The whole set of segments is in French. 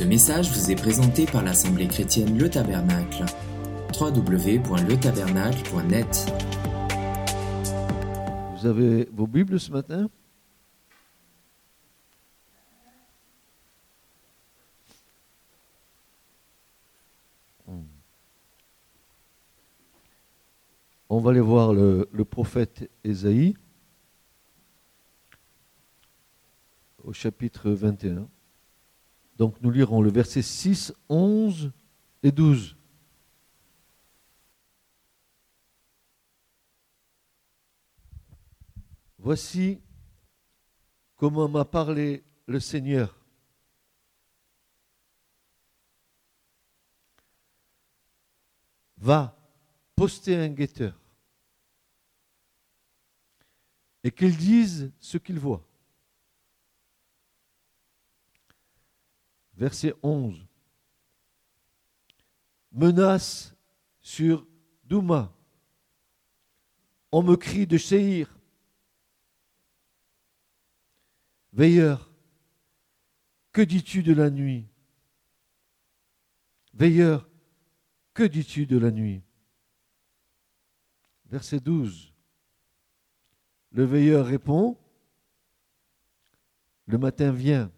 Ce message vous est présenté par l'Assemblée chrétienne Le Tabernacle. www.letabernacle.net Vous avez vos Bibles ce matin? On va aller voir le, le prophète Ésaïe au chapitre 21. Donc nous lirons le verset 6, 11 et 12. Voici comment m'a parlé le Seigneur. Va poster un guetteur et qu'il dise ce qu'il voit. Verset 11. Menace sur Douma. On me crie de Séhir. Veilleur, que dis-tu de la nuit? Veilleur, que dis-tu de la nuit? Verset 12. Le veilleur répond, le matin vient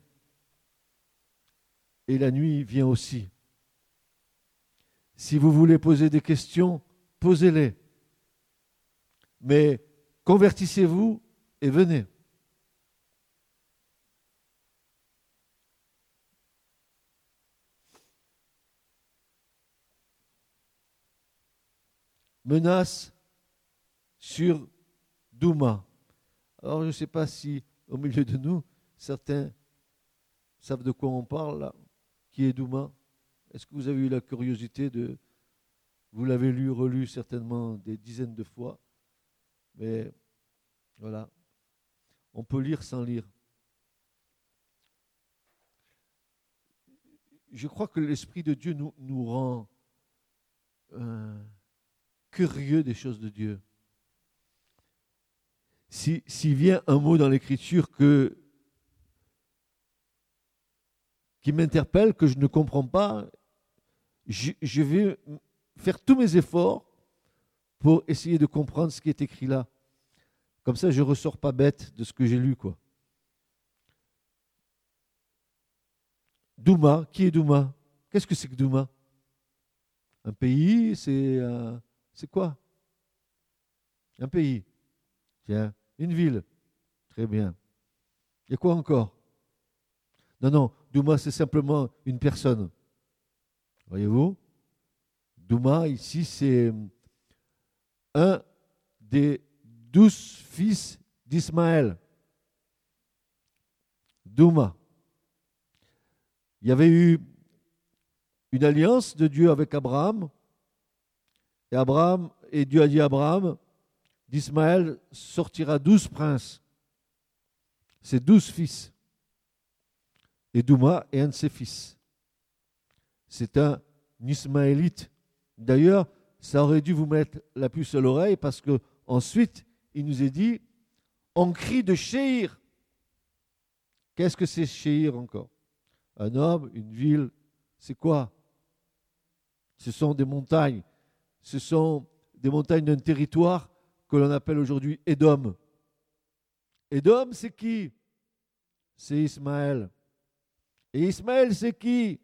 et la nuit vient aussi. Si vous voulez poser des questions, posez-les. Mais convertissez-vous et venez. Menace sur Douma. Alors je ne sais pas si au milieu de nous, certains savent de quoi on parle là qui est Douma Est-ce que vous avez eu la curiosité de... Vous l'avez lu, relu certainement des dizaines de fois, mais voilà, on peut lire sans lire. Je crois que l'Esprit de Dieu nous, rend euh, curieux des choses de Dieu. S'il si vient un mot dans l'Écriture que qui m'interpelle, que je ne comprends pas, je, vais faire tous mes efforts pour essayer de comprendre ce qui est écrit là. Comme ça, je ne ressors pas bête de ce que j'ai lu. quoi. Douma, qui est Douma? Qu'est-ce que c'est que Douma? Un pays, c'est c'est quoi? Un pays. Tiens, une ville. Très bien. Il y a quoi encore? Non, non, Douma, c'est simplement une personne. Voyez-vous? Douma, ici, c'est un des douze fils d'Ismaël. Douma. Il y avait eu une alliance de Dieu avec Abraham. Et Abraham, et Dieu a dit à Abraham, d'Ismaël sortira douze princes. C'est douze fils et Douma est un de ses fils. C'est un Ismaélite. D'ailleurs, ça aurait dû vous mettre la puce à l'oreille parce que ensuite, il nous est dit on crie de Chéir. Qu'est-ce que c'est Chéir encore? Un homme, une ville, c'est quoi? Ce sont des montagnes. Ce sont des montagnes d'un territoire que l'on appelle aujourd'hui Édom. Édom, c'est qui? C'est Ismaël. Et Ismaël, c'est qui?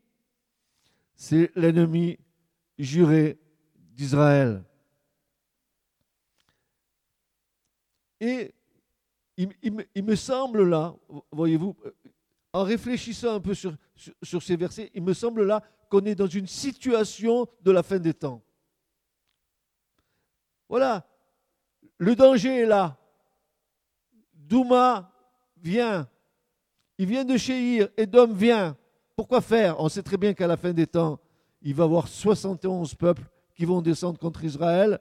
C'est l'ennemi juré d'Israël. Et il, me semble là, voyez-vous, en réfléchissant un peu sur, sur ces versets, il me semble là qu'on est dans une situation de la fin des temps. Voilà, le danger est là. Douma vient il vient de Chéir, Edom vient. Pourquoi faire? On sait très bien qu'à la fin des temps, il va y avoir 71 peuples qui vont descendre contre Israël.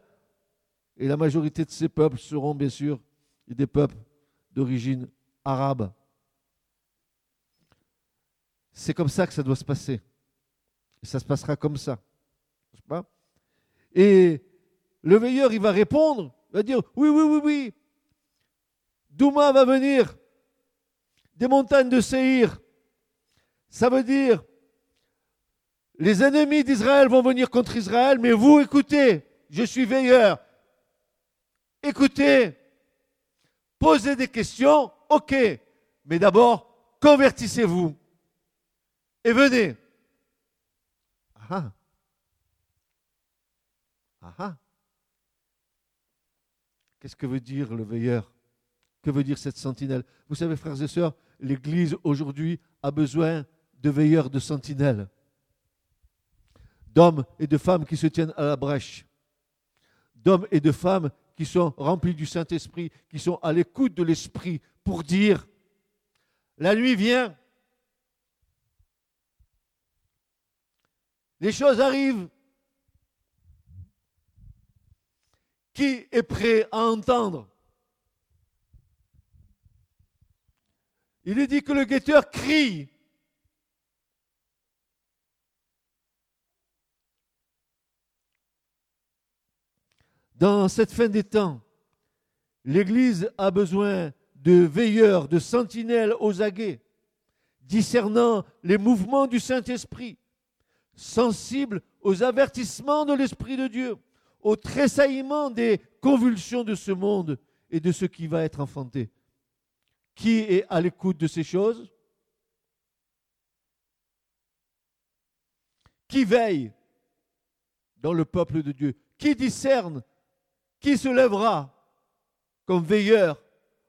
Et la majorité de ces peuples seront bien sûr des peuples d'origine arabe. C'est comme ça que ça doit se passer. Ça se passera comme ça. Pas? Et le veilleur, il va répondre, il va dire, oui, oui, oui, oui, Douma va venir des montagnes de Séhir. Ça veut dire Les ennemis d'Israël vont venir contre Israël, mais vous écoutez, je suis veilleur. Écoutez, posez des questions, ok, mais d'abord, convertissez-vous et venez. Ah ah. ah. Qu'est-ce que veut dire le veilleur? Que veut dire cette sentinelle? Vous savez, frères et sœurs, l'Église aujourd'hui a besoin de veilleurs, de sentinelles, d'hommes et de femmes qui se tiennent à la brèche, d'hommes et de femmes qui sont remplis du Saint-Esprit, qui sont à l'écoute de l'Esprit pour dire, la nuit vient, les choses arrivent. Qui est prêt à entendre Il est dit que le guetteur crie. Dans cette fin des temps, l'Église a besoin de veilleurs, de sentinelles aux aguets, discernant les mouvements du Saint-Esprit, sensibles aux avertissements de l'Esprit de Dieu, au tressaillement des convulsions de ce monde et de ce qui va être enfanté. Qui est à l'écoute de ces choses? Qui veille dans le peuple de Dieu? Qui discerne? Qui se lèvera comme veilleur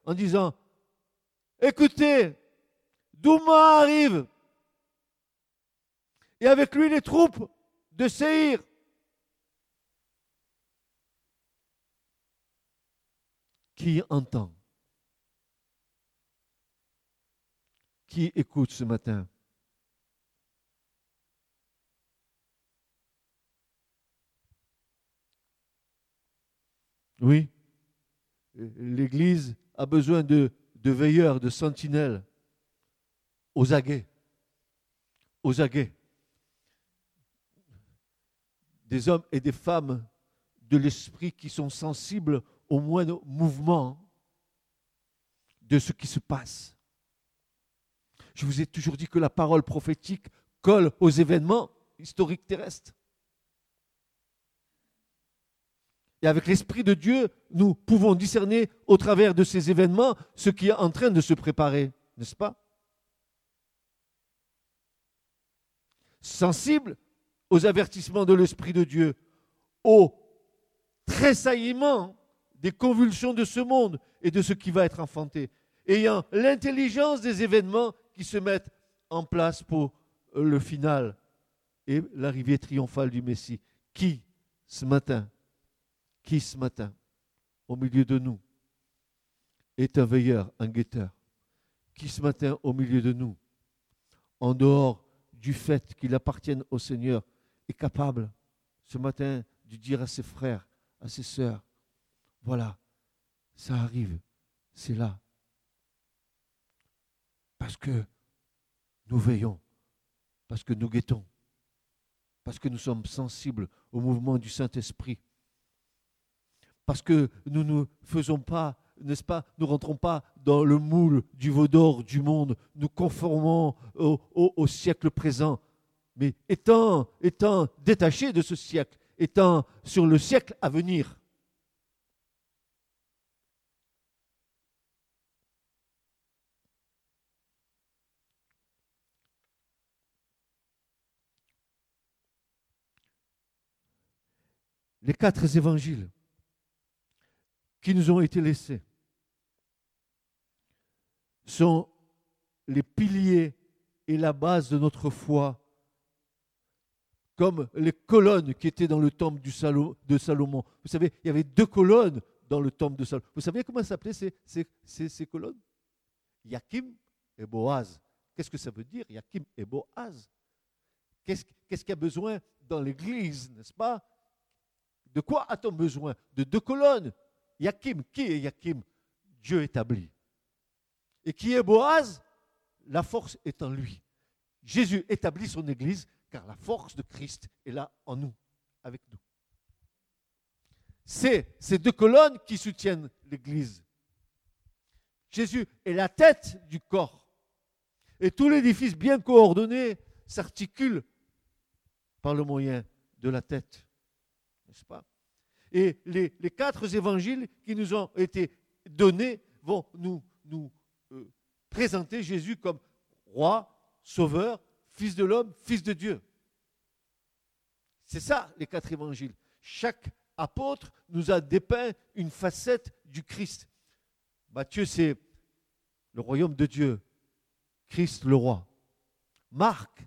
en disant Écoutez, Douma arrive. Et avec lui les troupes de Seir. Qui entend? Qui écoute ce matin? Oui, l'Église a besoin de, veilleurs, de sentinelles aux aguets. Aux aguets. Des hommes et des femmes de l'esprit qui sont sensibles au moindre mouvement de ce qui se passe. Je vous ai toujours dit que la parole prophétique colle aux événements historiques terrestres. Et avec l'Esprit de Dieu, nous pouvons discerner au travers de ces événements ce qui est en train de se préparer, n'est-ce pas? Sensible aux avertissements de l'Esprit de Dieu, au tressaillement des convulsions de ce monde et de ce qui va être enfanté, ayant l'intelligence des événements qui se mettent en place pour le final et l'arrivée triomphale du Messie. Qui ce matin, qui ce matin, au milieu de nous, est un veilleur, un guetteur? Qui ce matin, au milieu de nous, en dehors du fait qu'il appartienne au Seigneur, est capable ce matin de dire à ses frères, à ses sœurs, voilà, ça arrive, c'est là, parce que nous veillons, parce que nous guettons, parce que nous sommes sensibles au mouvement du Saint-Esprit, parce que nous ne faisons pas, n'est-ce pas, nous ne rentrons pas dans le moule du veau d'or du monde, nous conformons au, au, siècle présent, mais étant, étant détachés de ce siècle, étant sur le siècle à venir, les quatre évangiles qui nous ont été laissés sont les piliers et la base de notre foi, comme les colonnes qui étaient dans le temple de Salomon. Vous savez, il y avait deux colonnes dans le temple de Salomon. Vous savez comment s'appelaient ces, colonnes? Yakim et Boaz. Qu'est-ce que ça veut dire, Yakim et Boaz? Qu'est-ce qu'il y a besoin dans l'Église, n'est-ce pas? De quoi a-t-on besoin De deux colonnes? Yakim, qui est Yakim? Dieu établi. Et qui est Boaz? La force est en lui. Jésus établit son Église car la force de Christ est là en nous, avec nous. C'est ces deux colonnes qui soutiennent l'Église. Jésus est la tête du corps. Et tout l'édifice bien coordonné s'articule par le moyen de la tête. N'est-ce pas? Et les, quatre évangiles qui nous ont été donnés vont nous, euh, présenter Jésus comme roi, sauveur, fils de l'homme, fils de Dieu. C'est ça, les quatre évangiles. Chaque apôtre nous a dépeint une facette du Christ. Matthieu, c'est le royaume de Dieu. Christ, le roi. Marc,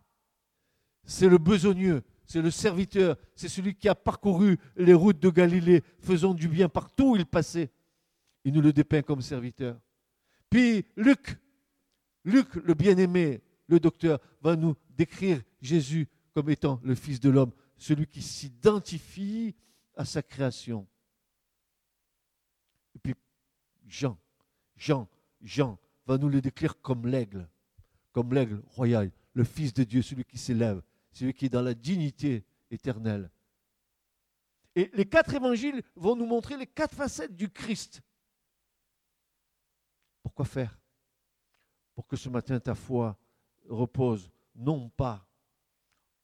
c'est le besogneux, c'est le serviteur, c'est celui qui a parcouru les routes de Galilée, faisant du bien partout où il passait. Il nous le dépeint comme serviteur. Puis Luc, Luc, le bien-aimé, le docteur, va nous décrire Jésus comme étant le Fils de l'homme, celui qui s'identifie à sa création. Et puis Jean, Jean, Jean va nous le décrire comme l'aigle, comme l'aigle royal, le Fils de Dieu, celui qui s'élève, celui qui est dans la dignité éternelle. Et les quatre évangiles vont nous montrer les quatre facettes du Christ. Pourquoi faire? Pour que ce matin ta foi repose non pas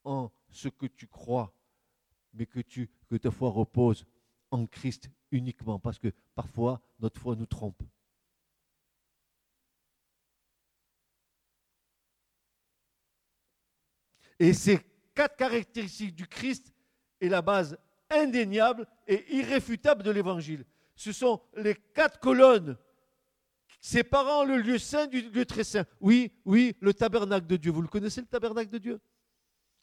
en ce que tu crois, mais que, tu, que ta foi repose en Christ uniquement, parce que parfois notre foi nous trompe. Et ces quatre caractéristiques du Christ est la base indéniable et irréfutable de l'Évangile. Ce sont les quatre colonnes séparant le lieu saint du lieu très saint. Oui, oui, le tabernacle de Dieu. Vous le connaissez, le tabernacle de Dieu?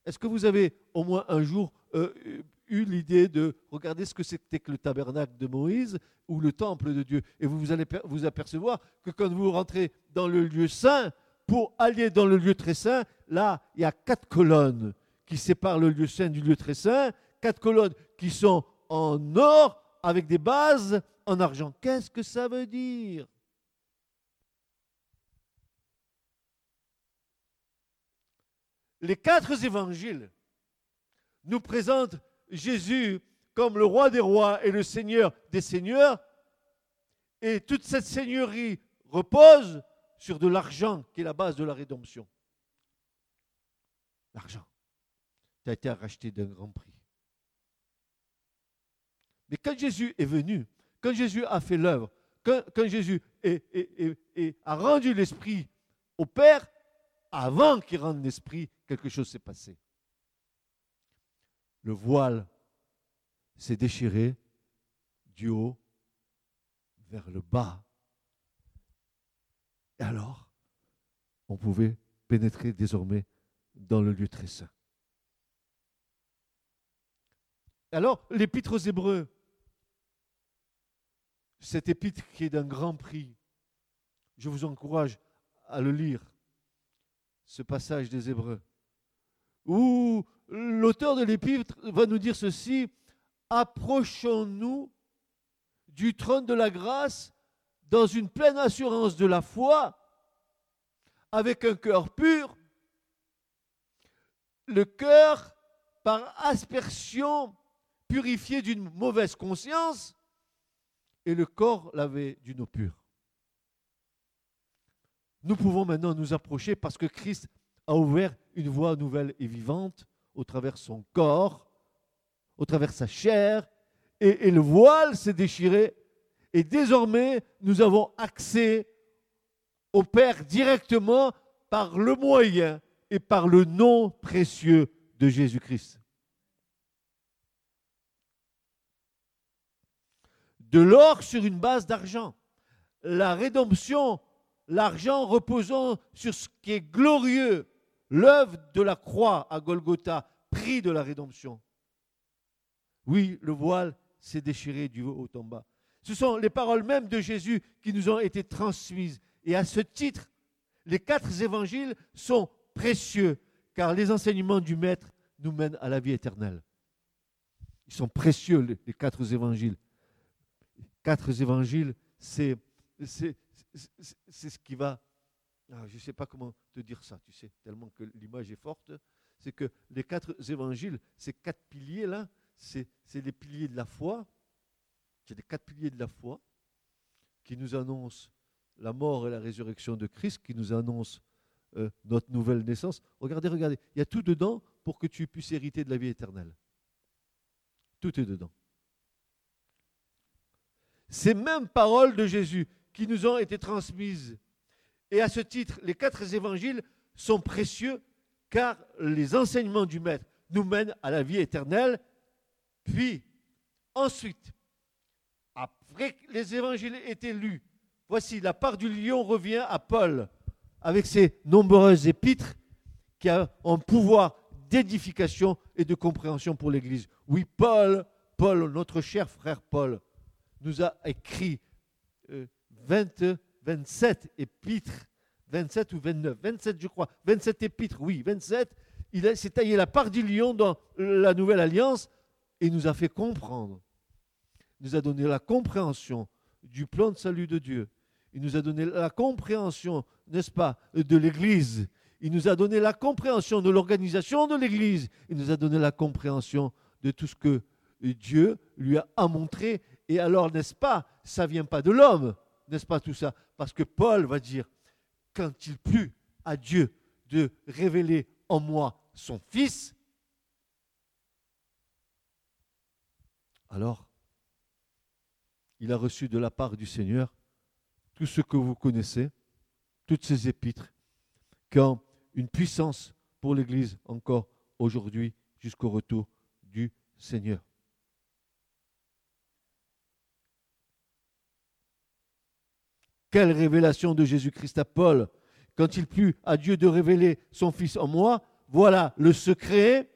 Est-ce que vous avez au moins un jour euh, eu l'idée de regarder ce que c'était que le tabernacle de Moïse ou le temple de Dieu? Et vous, vous allez vous apercevoir que quand vous rentrez dans le lieu saint, pour aller dans le lieu très saint, là, il y a quatre colonnes qui séparent le lieu saint du lieu très saint, quatre colonnes qui sont en or avec des bases en argent. Qu'est-ce que ça veut dire? Les quatre évangiles nous présentent Jésus comme le roi des rois et le seigneur des seigneurs. Et toute cette seigneurie repose sur de l'argent qui est la base de la rédemption. L'argent. Tu as été racheté d'un grand prix. Mais quand Jésus est venu, quand Jésus a fait l'œuvre, quand, Jésus a rendu l'esprit au Père, avant qu'il rende l'esprit, quelque chose s'est passé. Le voile s'est déchiré du haut vers le bas et alors, on pouvait pénétrer désormais dans le lieu très saint. Alors, l'épître aux Hébreux, cet épître qui est d'un grand prix, je vous encourage à le lire, ce passage des Hébreux, où l'auteur de l'épître va nous dire ceci, approchons-nous du trône de la grâce dans une pleine assurance de la foi, avec un cœur pur, le cœur par aspersion purifié d'une mauvaise conscience, et le corps lavé d'une eau pure. Nous pouvons maintenant nous approcher parce que Christ a ouvert une voie nouvelle et vivante au travers son corps, au travers sa chair, et, et le voile s'est déchiré et désormais, nous avons accès au Père directement par le moyen et par le nom précieux de Jésus-Christ. De l'or sur une base d'argent. La rédemption, l'argent reposant sur ce qui est glorieux, l'œuvre de la croix à Golgotha, prix de la rédemption. Oui, le voile s'est déchiré du haut en bas. Ce sont les paroles mêmes de Jésus qui nous ont été transmises. Et à ce titre, les quatre évangiles sont précieux, car les enseignements du Maître nous mènent à la vie éternelle. Ils sont précieux, les, quatre évangiles. Quatre évangiles, c'est, ce qui va... Ah, je ne sais pas comment te dire ça, tu sais, tellement que l'image est forte. C'est que les quatre évangiles, ces quatre piliers-là, c'est les piliers de la foi, c'est les quatre piliers de la foi qui nous annoncent la mort et la résurrection de Christ, qui nous annoncent euh, notre nouvelle naissance. Regardez, regardez, il y a tout dedans pour que tu puisses hériter de la vie éternelle. Tout est dedans. Ces mêmes paroles de Jésus qui nous ont été transmises. Et à ce titre, les quatre évangiles sont précieux car les enseignements du Maître nous mènent à la vie éternelle. Puis, ensuite, les évangiles aient été lus, voici la part du lion revient à Paul avec ses nombreuses épîtres qui ont un pouvoir d'édification et de compréhension pour l'Église. Oui, Paul, Paul, notre cher frère Paul, nous a écrit 20, 27 épîtres, 27 ou 29, 27 je crois, 27 épîtres, oui, 27. Il s'est taillé la part du lion dans la nouvelle alliance et nous a fait comprendre, nous a donné la compréhension du plan de salut de Dieu. Il nous a donné la compréhension, n'est-ce pas, de l'Église. Il nous a donné la compréhension de l'organisation de l'Église. Il nous a donné la compréhension de tout ce que Dieu lui a montré. Et alors, n'est-ce pas, ça vient pas de l'homme, n'est-ce pas tout ça? Parce que Paul va dire, quand il plut à Dieu de révéler en moi son Fils, alors il a reçu de la part du Seigneur tout ce que vous connaissez, toutes ces épîtres, qui ont une puissance pour l'Église encore aujourd'hui jusqu'au retour du Seigneur. Quelle révélation de Jésus-Christ à Paul quand il plut à Dieu de révéler son Fils en moi. Voilà le secret,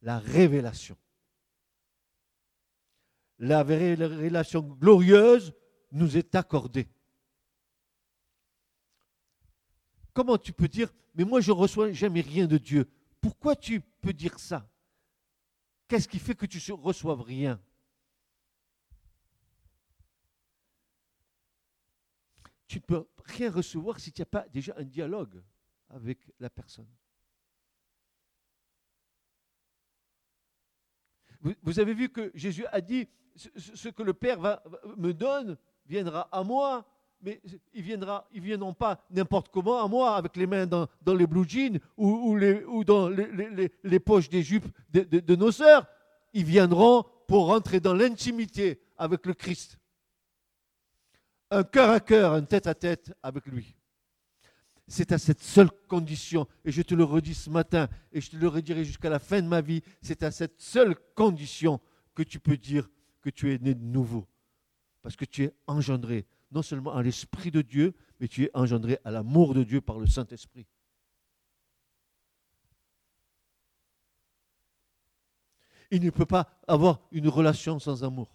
la révélation. La révélation glorieuse nous est accordée. Comment tu peux dire, mais moi je reçois jamais rien de Dieu Pourquoi tu peux dire ça? Qu'est-ce qui fait que tu ne reçoives rien? Tu ne peux rien recevoir si tu n'as pas déjà un dialogue avec la personne. Vous, avez vu que Jésus a dit, ce, que le Père me donne viendra à moi, mais ils viendra, viendront pas n'importe comment à moi, avec les mains dans, les blue jeans ou dans les, poches des jupes de, de nos sœurs. Ils viendront pour rentrer dans l'intimité avec le Christ un cœur à cœur, un tête à tête avec lui. C'est à cette seule condition, et je te le redis ce matin, et je te le redirai jusqu'à la fin de ma vie, c'est à cette seule condition que tu peux dire que tu es né de nouveau. Parce que tu es engendré, non seulement à l'Esprit de Dieu, mais tu es engendré à l'amour de Dieu par le Saint-Esprit. Il ne peut pas avoir une relation sans amour.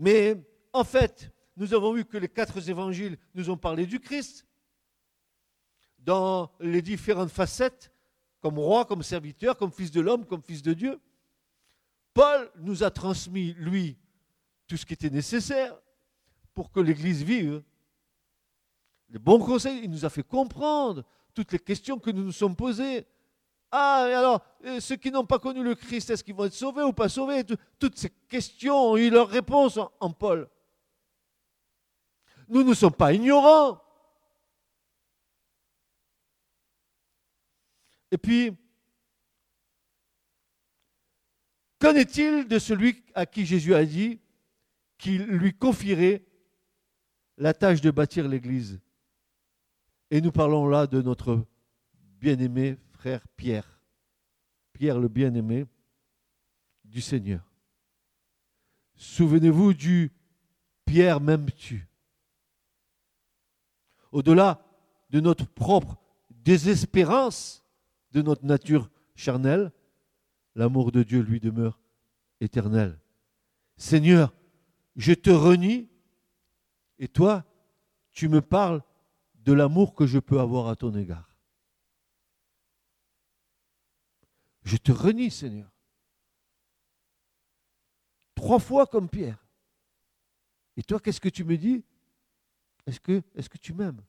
Mais en fait, nous avons vu que les quatre évangiles nous ont parlé du Christ dans les différentes facettes, comme roi, comme serviteur, comme fils de l'homme, comme fils de Dieu. Paul nous a transmis, lui, tout ce qui était nécessaire pour que l'Église vive. Les bons conseils, il nous a fait comprendre toutes les questions que nous nous sommes posées. Ah, alors, euh, ceux qui n'ont pas connu le Christ, est-ce qu'ils vont être sauvés ou pas sauvés? Toutes ces questions ont eu leur réponse en Paul. Nous ne sommes pas ignorants. Et puis, qu'en est-il de celui à qui Jésus a dit qu'il lui confierait la tâche de bâtir l'Église? Et nous parlons là de notre bien-aimé frère Pierre, Pierre le bien-aimé du Seigneur. Souvenez-vous du Pierre m'aimes-tu Au-delà de notre propre désespérance, de notre nature charnelle, l'amour de Dieu lui demeure éternel. Seigneur, je te renie et toi, tu me parles de l'amour que je peux avoir à ton égard. Je te renie, Seigneur. Trois fois comme Pierre. Et toi, qu'est-ce que tu me dis? Est-ce que, tu m'aimes?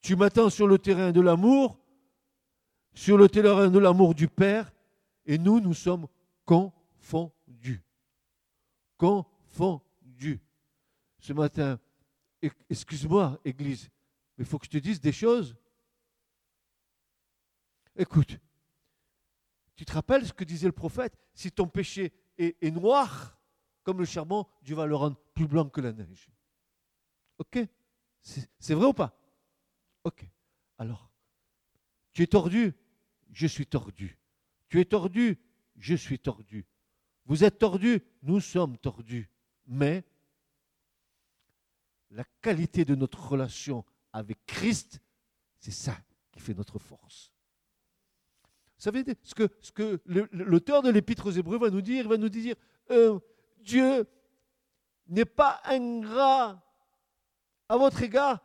Tu m'attends sur le terrain de l'amour sur le terrain de l'amour du Père, et nous, nous sommes confondus. Confondus. Ce matin, excuse-moi, Église, mais il faut que je te dise des choses. Écoute, tu te rappelles ce que disait le prophète? Si ton péché est noir comme le charbon, Dieu va le rendre plus blanc que la neige. Ok? C'est vrai ou pas? Ok. Alors, tu es tordu? Je suis tordu. Tu es tordu? Je suis tordu. Vous êtes tordu? Nous sommes tordus. Mais la qualité de notre relation avec Christ, c'est ça qui fait notre force. Ce que, ce que l'auteur de l'Épître aux Hébreux va nous dire Il va nous dire euh, Dieu n'est pas ingrat à votre égard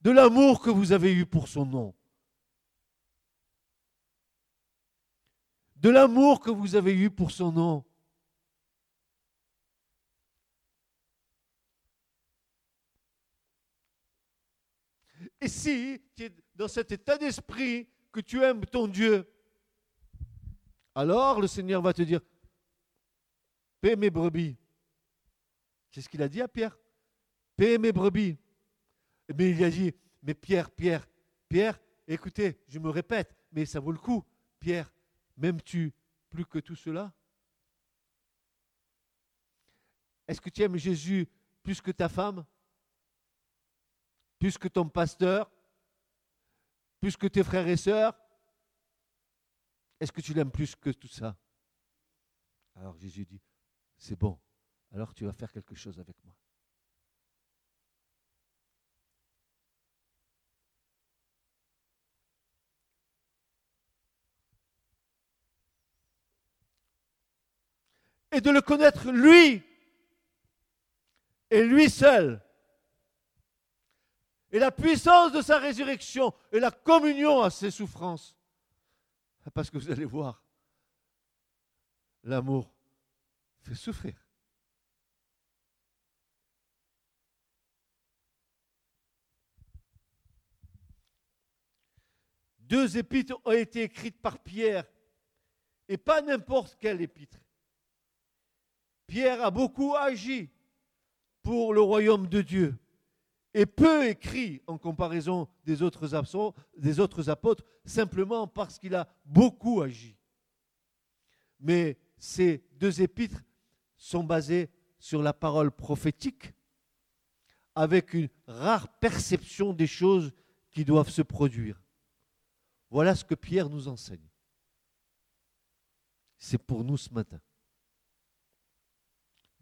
de l'amour que vous avez eu pour son nom. De l'amour que vous avez eu pour son nom. Et si tu es dans cet état d'esprit que tu aimes ton Dieu, alors le Seigneur va te dire, paie mes brebis. C'est ce qu'il a dit à Pierre. Paie mes brebis. Mais il a dit, mais Pierre, Pierre, Pierre, écoutez, je me répète, mais ça vaut le coup. Pierre, m'aimes-tu plus que tout cela? Est-ce que tu aimes Jésus plus que ta femme? Plus que ton pasteur? Plus que tes frères et sœurs? Est-ce que tu l'aimes plus que tout ça? Alors Jésus dit, c'est bon, alors tu vas faire quelque chose avec moi. Et de le connaître lui, et lui seul, et la puissance de sa résurrection, et la communion à ses souffrances. Parce que vous allez voir, l'amour fait souffrir. Deux épîtres ont été écrites par Pierre, et pas n'importe quelle épître. Pierre a beaucoup agi pour le royaume de Dieu et peu écrit en comparaison des autres, apôtres, simplement parce qu'il a beaucoup agi. Mais ces deux épîtres sont basés sur la parole prophétique, avec une rare perception des choses qui doivent se produire. Voilà ce que Pierre nous enseigne. C'est pour nous ce matin.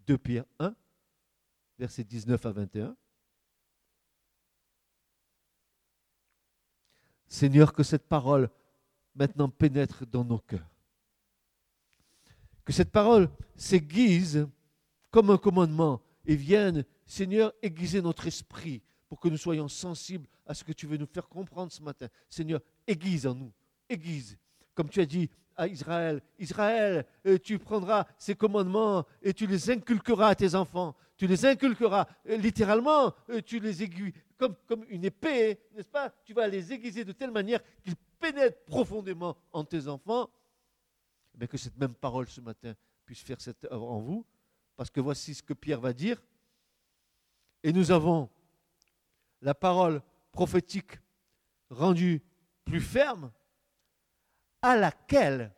2 Pierre 1, versets 19 à 21. Seigneur, que cette parole maintenant pénètre dans nos cœurs. Que cette parole s'aiguise comme un commandement et vienne, Seigneur, aiguiser notre esprit pour que nous soyons sensibles à ce que tu veux nous faire comprendre ce matin. Seigneur, aiguise en nous, aiguise. Comme tu as dit à Israël, Israël, euh, tu prendras ces commandements et tu les inculqueras à tes enfants. Tu les inculqueras euh, littéralement, euh, tu les aiguilles comme, comme une épée, n'est-ce pas? Tu vas les aiguiser de telle manière qu'ils pénètrent profondément en tes enfants. Mais que cette même parole ce matin puisse faire cette œuvre en vous. Parce que voici ce que Pierre va dire. Et nous avons la parole prophétique rendue plus ferme à laquelle,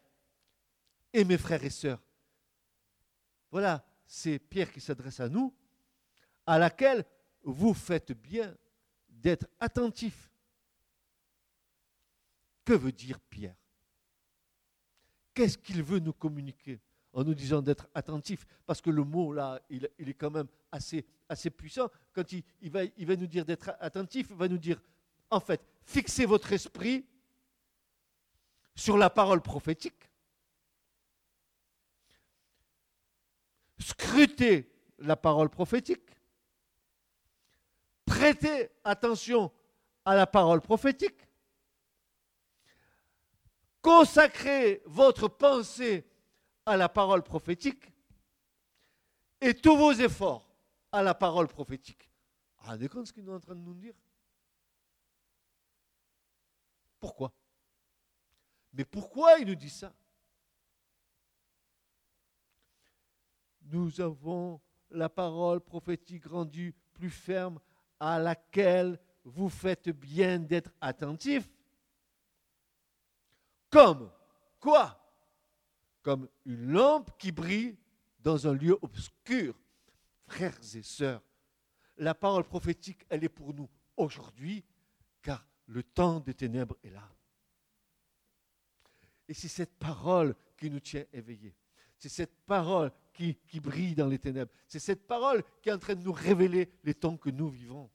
et mes frères et sœurs, voilà, c'est Pierre qui s'adresse à nous, à laquelle vous faites bien d'être attentifs. Que veut dire Pierre? Qu'est-ce qu'il veut nous communiquer en nous disant d'être attentif? Parce que le mot là, il, est quand même assez, assez puissant. Quand il, va, il va nous dire d'être attentif, il va nous dire, en fait, fixez votre esprit sur la parole prophétique, scrutez la parole prophétique, prêtez attention à la parole prophétique, consacrez votre pensée à la parole prophétique et tous vos efforts à la parole prophétique. Vous compte ce qu'il est en train de nous dire? Pourquoi? Mais pourquoi il nous dit ça? Nous avons la parole prophétique rendue plus ferme à laquelle vous faites bien d'être attentif. Comme quoi? Comme une lampe qui brille dans un lieu obscur. Frères et sœurs, la parole prophétique, elle est pour nous aujourd'hui, car le temps des ténèbres est là. Et c'est cette parole qui nous tient éveillés. C'est cette parole qui, brille dans les ténèbres. C'est cette parole qui est en train de nous révéler les temps que nous vivons.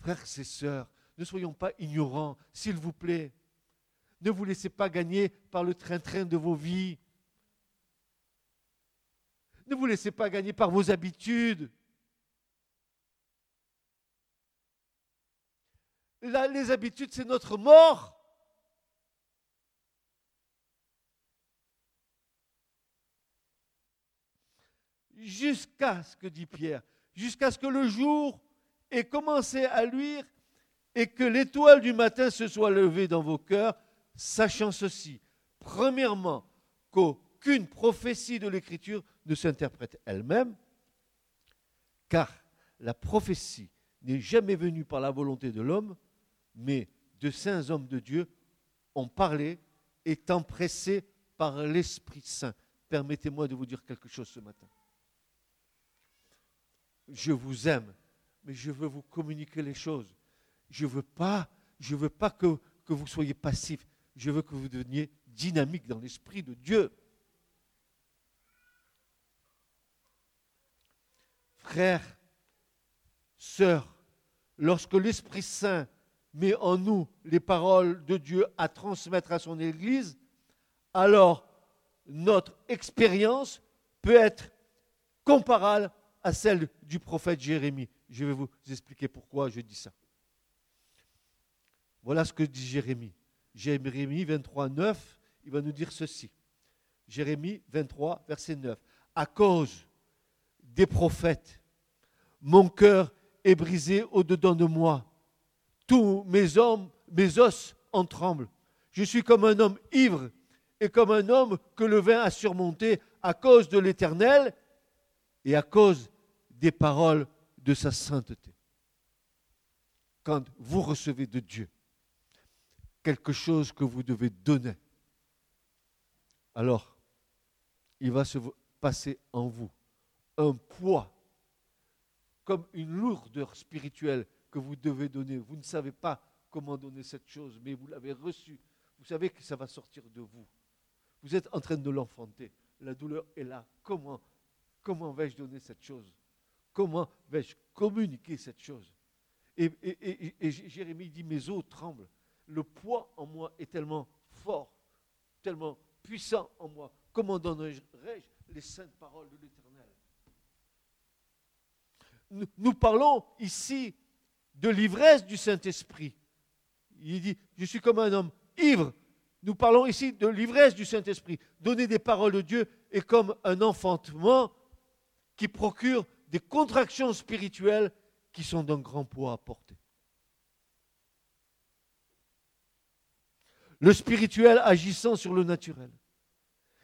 Frères et sœurs, ne soyons pas ignorants, s'il vous plaît. Ne vous laissez pas gagner par le train-train de vos vies. Ne vous laissez pas gagner par vos habitudes. Les habitudes, c'est notre mort. Jusqu'à ce que dit Pierre, jusqu'à ce que le jour ait commencé à luire et que l'étoile du matin se soit levée dans vos cœurs, sachant ceci. Premièrement, qu'aucune prophétie de l'Écriture ne s'interprète elle-même, car la prophétie n'est jamais venue par la volonté de l'homme, mais de saints hommes de Dieu ont parlé, étant pressés par l'Esprit Saint. Permettez-moi de vous dire quelque chose ce matin. Je vous aime, mais je veux vous communiquer les choses. Je ne veux pas, je veux pas que, que vous soyez passifs. Je veux que vous deveniez dynamique dans l'Esprit de Dieu. Frères, sœurs, lorsque l'Esprit Saint met en nous les paroles de Dieu à transmettre à son Église, alors notre expérience peut être comparable à celle du prophète Jérémie. Je vais vous expliquer pourquoi je dis ça. Voilà ce que dit Jérémie. Jérémie 23, 9, il va nous dire ceci. Jérémie 23, verset 9. À cause des prophètes, mon cœur est brisé au-dedans de moi tous mes hommes, mes os en tremblent. Je suis comme un homme ivre et comme un homme que le vin a surmonté à cause de l'Éternel et à cause des paroles de sa sainteté. Quand vous recevez de Dieu quelque chose que vous devez donner, alors il va se passer en vous un poids comme une lourdeur spirituelle que vous devez donner. Vous ne savez pas comment donner cette chose, mais vous l'avez reçue. Vous savez que ça va sortir de vous. Vous êtes en train de l'enfanter. La douleur est là. Comment, comment vais-je donner cette chose Comment vais-je communiquer cette chose et, Jérémie dit, mes os tremblent. Le poids en moi est tellement fort, tellement puissant en moi. Comment donnerai-je les saintes paroles de l'Éternel nous parlons ici de l'ivresse du Saint-Esprit. Il dit, je suis comme un homme ivre. Nous parlons ici de l'ivresse du Saint-Esprit. Donner des paroles de Dieu est comme un enfantement qui procure des contractions spirituelles qui sont d'un grand poids à porter. Le spirituel agissant sur le naturel.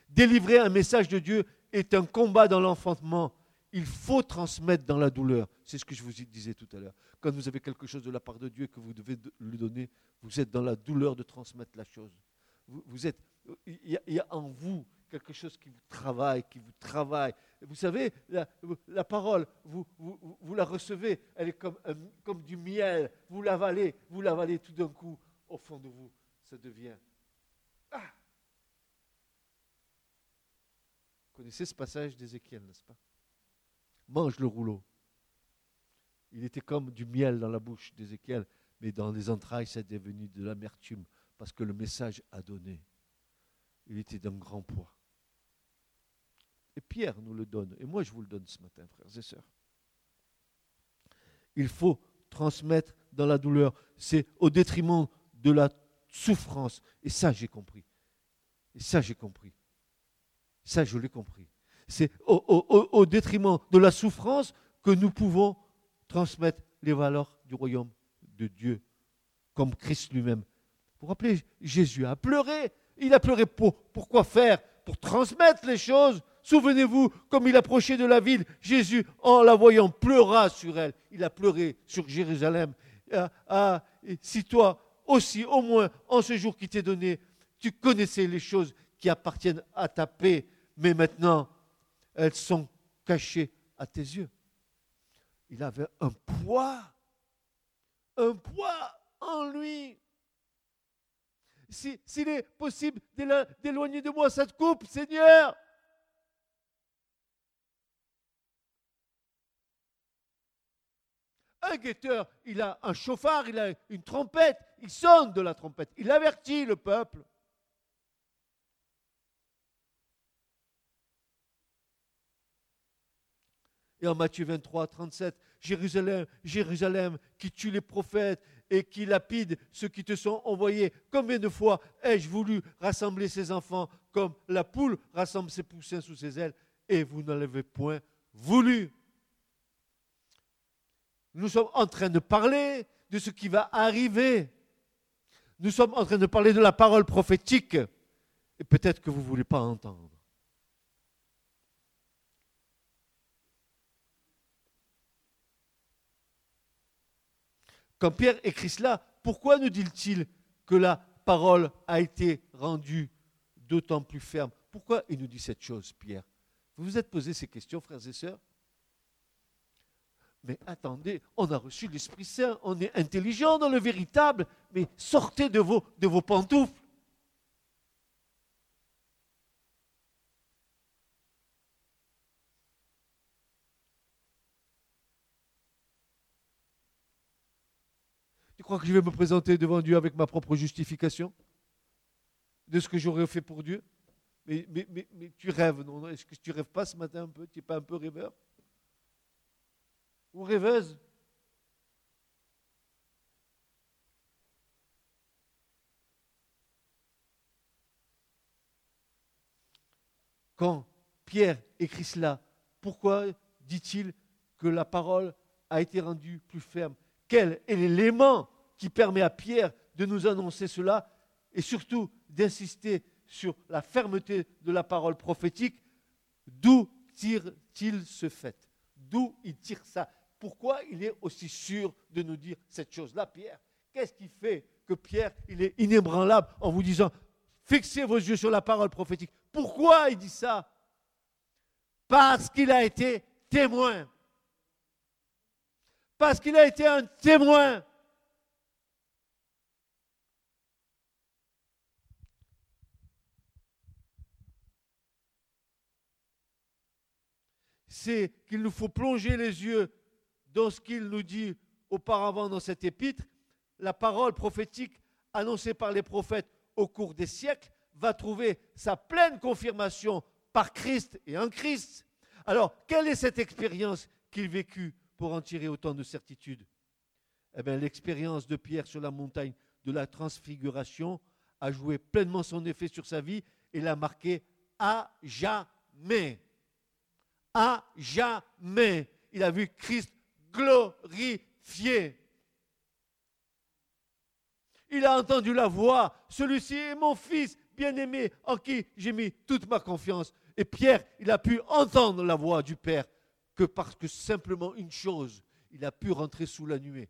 Délivrer un message de Dieu est un combat dans l'enfantement il faut transmettre dans la douleur. C'est ce que je vous disais tout à l'heure. Quand vous avez quelque chose de la part de Dieu que vous devez lui donner, vous êtes dans la douleur de transmettre la chose. Vous, êtes, il y, a, en vous quelque chose qui vous travaille, qui vous travaille. Vous savez, la, parole, vous, la recevez, elle est comme, comme du miel. Vous l'avalez, vous l'avalez tout d'un coup. Au fond de vous, ça devient. Ah Vous connaissez ce passage d'Ézéchiel, n'est-ce pas? Mange le rouleau. Il était comme du miel dans la bouche d'Ézéchiel, mais dans les entrailles, c'est devenu de l'amertume, parce que le message a donné. Il était d'un grand poids. Pierre nous le donne, et moi je vous le donne ce matin, frères et sœurs. Il faut transmettre dans la douleur. C'est au détriment de la souffrance. Et ça, j'ai compris. Et ça, j'ai compris. Ça, je l'ai compris c'est au, détriment de la souffrance que nous pouvons transmettre les valeurs du royaume de Dieu, comme Christ lui-même Vous vous rappelez, Jésus a pleuré. Il a pleuré pour, pour quoi faire? Pour transmettre les choses. Souvenez-vous, comme il approchait de la ville, Jésus, en la voyant, pleura sur elle. Il a pleuré sur Jérusalem. Ah, ah, si toi aussi, au moins, en ce jour qui t'est donné, tu connaissais les choses qui appartiennent à ta paix, mais maintenant, elles sont cachées à tes yeux. Il avait un poids, un poids en lui. S'il est possible d'éloigner de moi cette coupe, Seigneur, Un guetteur, il a un chauffard, il a une trompette, il sonne de la trompette, il avertit le peuple. Et en Matthieu 23, 37, Jérusalem, Jérusalem, qui tue les prophètes et qui lapide ceux qui te sont envoyés. Combien de fois ai-je voulu rassembler ces enfants comme la poule rassemble ses poussins sous ses ailes et vous ne l'avez point voulu? Nous sommes en train de parler de ce qui va arriver. Nous sommes en train de parler de la parole prophétique. Et peut-être que vous ne voulez pas entendre. Quand Pierre écrit cela, pourquoi nous dit-il que la parole a été rendue d'autant plus ferme? Pourquoi il nous dit cette chose, Pierre? Vous vous êtes posé ces questions, frères et sœurs? Mais attendez, on a reçu l'Esprit Saint, on est intelligent dans le véritable, mais sortez de vos, de vos pantoufles. Tu crois que je vais me présenter devant Dieu avec ma propre justification de ce que j'aurais fait pour Dieu? Mais, mais, mais, tu rêves, non? Est-ce que tu rêves pas ce matin un peu? Tu n'es pas un peu rêveur? Ou rêveuse. Quand Pierre écrit cela, pourquoi dit-il que la parole a été rendue plus ferme? Quel est l'élément qui permet à Pierre de nous annoncer cela et surtout d'insister sur la fermeté de la parole prophétique? D'où tire-t-il ce fait? D'où il tire ça pourquoi il est aussi sûr de nous dire cette chose-là, Pierre? Qu'est-ce qui fait que Pierre, il est inébranlable en vous disant, fixez vos yeux sur la parole prophétique? Pourquoi il dit ça? Parce qu'il a été témoin. Parce qu'il a été un témoin. C'est qu'il nous faut plonger les yeux dans ce qu'il nous dit auparavant dans cet épître, la parole prophétique annoncée par les prophètes au cours des siècles va trouver sa pleine confirmation par Christ et en Christ. Alors, quelle est cette expérience qu'il vécut pour en tirer autant de certitude Eh bien, l'expérience de Pierre sur la montagne de la transfiguration a joué pleinement son effet sur sa vie et l'a marqué à jamais. À jamais. Il a vu Christ glorifié. Il a entendu la voix, celui-ci est mon fils bien-aimé en qui j'ai mis toute ma confiance. Et Pierre, il a pu entendre la voix du Père que parce que simplement une chose, il a pu rentrer sous la nuée.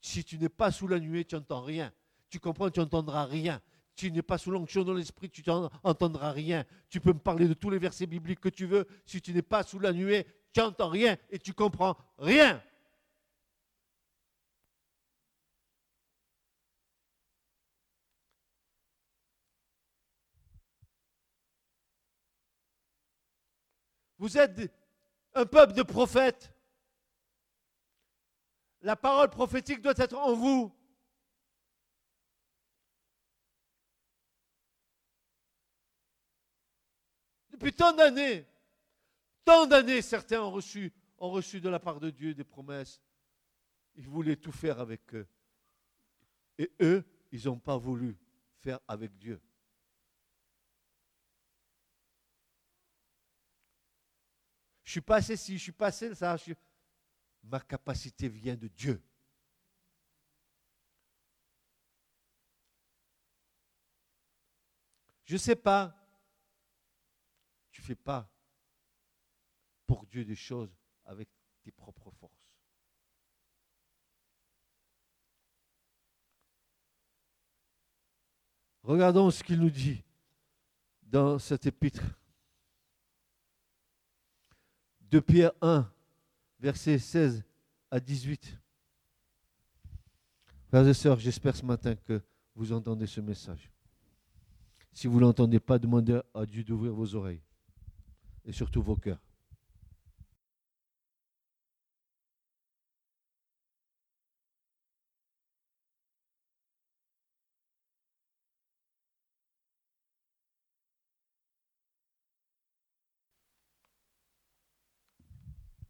Si tu n'es pas sous la nuée, tu n'entends rien. Tu comprends, tu n'entendras rien. Tu n'es pas sous l'onction de l'esprit, tu n'entendras rien. Tu peux me parler de tous les versets bibliques que tu veux. Si tu n'es pas sous la nuée, tu n'entends rien et tu comprends rien. Vous êtes un peuple de prophètes. La parole prophétique doit être en vous. Depuis tant d'années, Tant d'années, certains ont reçu, ont reçu de la part de Dieu des promesses. Ils voulaient tout faire avec eux. Et eux, ils n'ont pas voulu faire avec Dieu. Je suis passé ci, je suis passé ça. Ma capacité vient de Dieu. Je ne sais pas. Tu ne fais pas pour Dieu des choses avec tes propres forces. Regardons ce qu'il nous dit dans cet épître. De Pierre 1, versets 16 à 18. Frères et sœurs, j'espère ce matin que vous entendez ce message. Si vous ne l'entendez pas, demandez à Dieu d'ouvrir vos oreilles et surtout vos cœurs.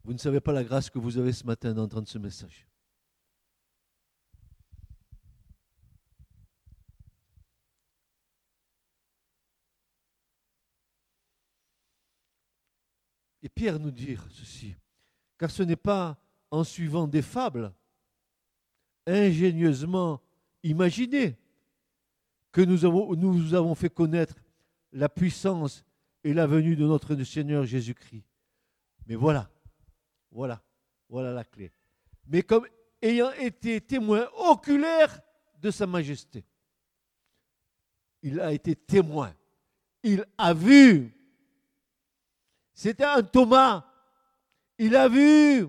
Vous ne savez pas la grâce que vous avez ce matin d'entendre ce message. Pierre nous dit ceci, car ce n'est pas en suivant des fables ingénieusement imaginées que nous avons, nous avons fait connaître la puissance et la venue de notre Seigneur Jésus-Christ. Mais voilà, voilà, voilà la clé. Mais comme ayant été témoin oculaire de sa majesté. Il a été témoin. Il a vu. C'était un Thomas. Il a vu.